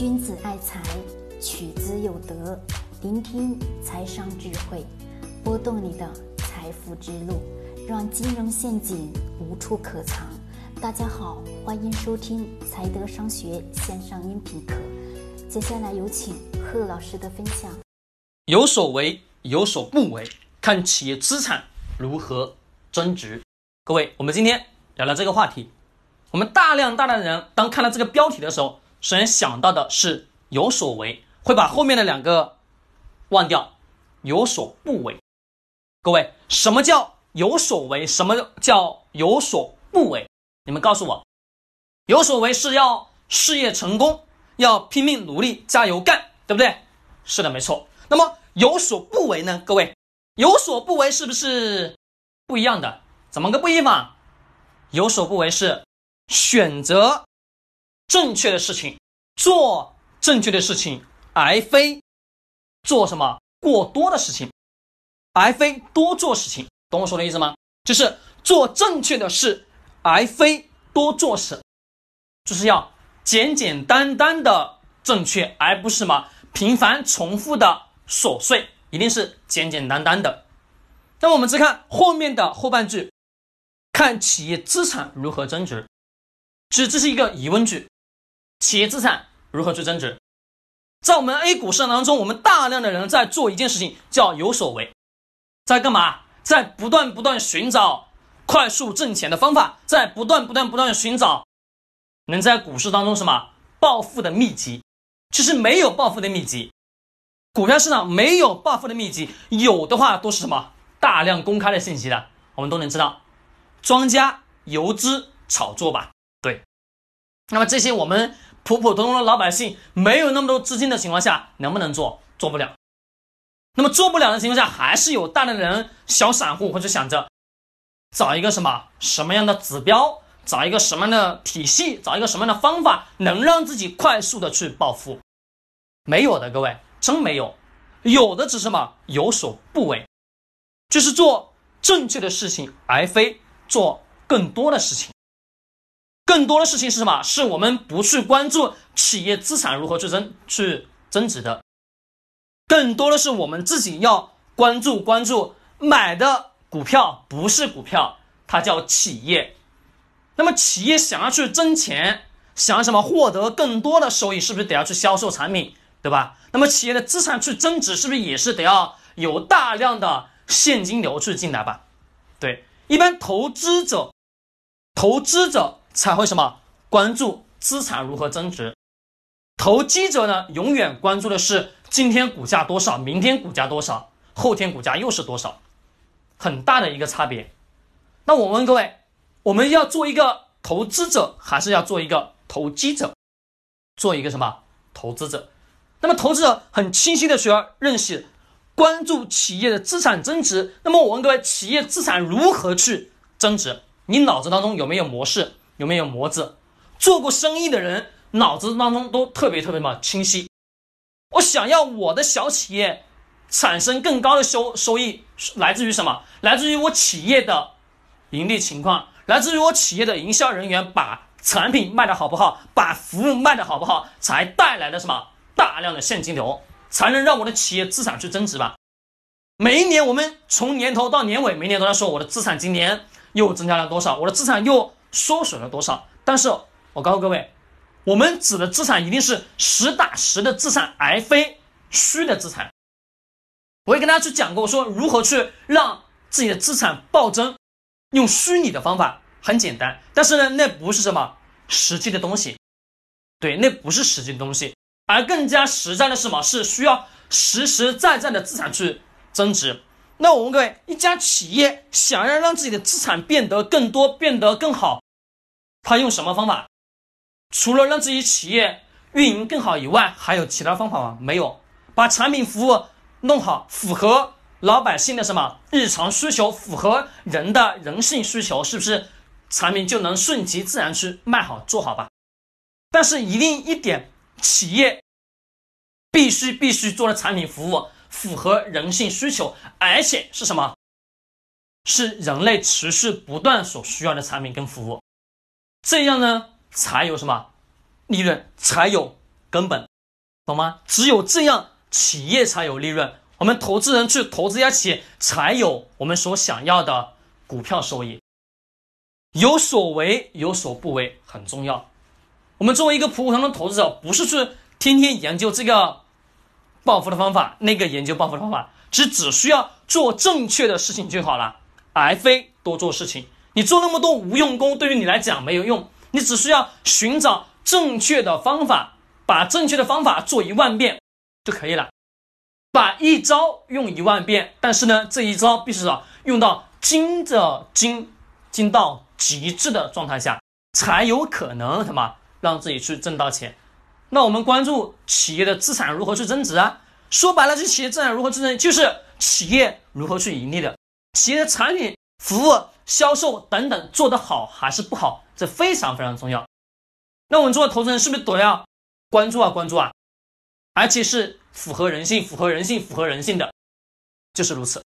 君子爱财，取之有德。聆听财商智慧，拨动你的财富之路，让金融陷阱无处可藏。大家好，欢迎收听财德商学线上音频课。接下来有请贺老师的分享。有所为，有所不为，看企业资产如何增值。各位，我们今天聊聊这个话题。我们大量大量的人，当看到这个标题的时候，首先想到的是有所为，会把后面的两个忘掉，有所不为。各位，什么叫有所为？什么叫有所不为？你们告诉我，有所为是要事业成功，要拼命努力，加油干，对不对？是的，没错。那么有所不为呢？各位，有所不为是不是不一样的？怎么个不一样？有所不为是选择。正确的事情，做正确的事情，而非做什么过多的事情，而非多做事情，懂我说的意思吗？就是做正确的事，而非多做事，就是要简简单单的正确，而不是什么频繁重复的琐碎，一定是简简单单的。那我们再看后面的后半句，看企业资产如何增值，其实这是一个疑问句。企业资产如何去增值？在我们 A 股市场当中，我们大量的人在做一件事情，叫有所为，在干嘛？在不断不断寻找快速挣钱的方法，在不断不断不断寻找能在股市当中什么暴富的秘籍。其实没有暴富的秘籍，股票市场没有暴富的秘籍，有的话都是什么大量公开的信息的，我们都能知道，庄家游资炒作吧？对，那么这些我们。普普通通的老百姓没有那么多资金的情况下，能不能做？做不了。那么做不了的情况下，还是有大量的人小散户或者想着找一个什么什么样的指标，找一个什么样的体系，找一个什么样的方法，能让自己快速的去暴富？没有的，各位，真没有。有的只是什么有所不为，就是做正确的事情，而非做更多的事情。更多的事情是什么？是我们不去关注企业资产如何去增去增值的，更多的是我们自己要关注关注买的股票不是股票，它叫企业。那么企业想要去挣钱，想要什么获得更多的收益，是不是得要去销售产品，对吧？那么企业的资产去增值，是不是也是得要有大量的现金流去进来吧？对，一般投资者，投资者。才会什么关注资产如何增值，投机者呢，永远关注的是今天股价多少，明天股价多少，后天股价又是多少，很大的一个差别。那我问各位，我们要做一个投资者，还是要做一个投机者？做一个什么投资者？那么投资者很清晰的需要认识，关注企业的资产增值。那么我问各位，企业资产如何去增值？你脑子当中有没有模式？有没有模子？做过生意的人脑子当中都特别特别嘛清晰。我想要我的小企业产生更高的收收益，来自于什么？来自于我企业的盈利情况，来自于我企业的营销人员把产品卖的好不好，把服务卖的好不好，才带来的什么大量的现金流，才能让我的企业资产去增值吧。每一年我们从年头到年尾，每年都在说我的资产今年又增加了多少，我的资产又。缩水了多少？但是我告诉各位，我们指的资产一定是实打实的资产，而非虚的资产。我也跟大家去讲过，说如何去让自己的资产暴增，用虚拟的方法很简单，但是呢，那不是什么实际的东西，对，那不是实际的东西，而更加实在的是什么？是需要实实在在的资产去增值。那我问各位，一家企业想要让自己的资产变得更多、变得更好，他用什么方法？除了让自己企业运营更好以外，还有其他方法吗？没有，把产品服务弄好，符合老百姓的什么日常需求，符合人的人性需求，是不是产品就能顺其自然去卖好、做好吧？但是一定一点，企业必须必须做的产品服务。符合人性需求，而且是什么？是人类持续不断所需要的产品跟服务，这样呢才有什么利润，才有根本。懂吗？只有这样，企业才有利润，我们投资人去投资一家企业，才有我们所想要的股票收益。有所为，有所不为，很重要。我们作为一个普普通通投资者，不是去天天研究这个暴富的方法，那个研究暴富的方法，只只需要做正确的事情就好了，而非多做事情。你做那么多无用功，对于你来讲没有用。你只需要寻找正确的方法，把正确的方法做一万遍就可以了。把一招用一万遍，但是呢，这一招必须要用到精的精，精到。极致的状态下，才有可能什么让自己去挣到钱。那我们关注企业的资产如何去增值啊？说白了，这企业资产如何增值，就是企业如何去盈利的。企业的产品、服务、销售等等做得好还是不好，这非常非常重要。那我们作为投资人，是不是都要关注啊？关注啊！而且是符合人性、符合人性、符合人性的，就是如此。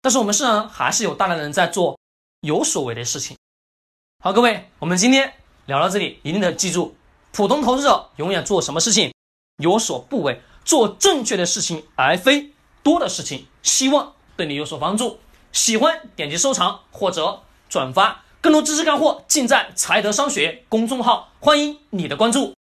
但是我们市场还是有大量的人在做有所为的事情。好，各位，我们今天聊到这里，一定得记住，普通投资者永远做什么事情有所不为，做正确的事情，而非多的事情。希望对你有所帮助。喜欢点击收藏或者转发，更多知识干货尽在财德商学公众号，欢迎你的关注。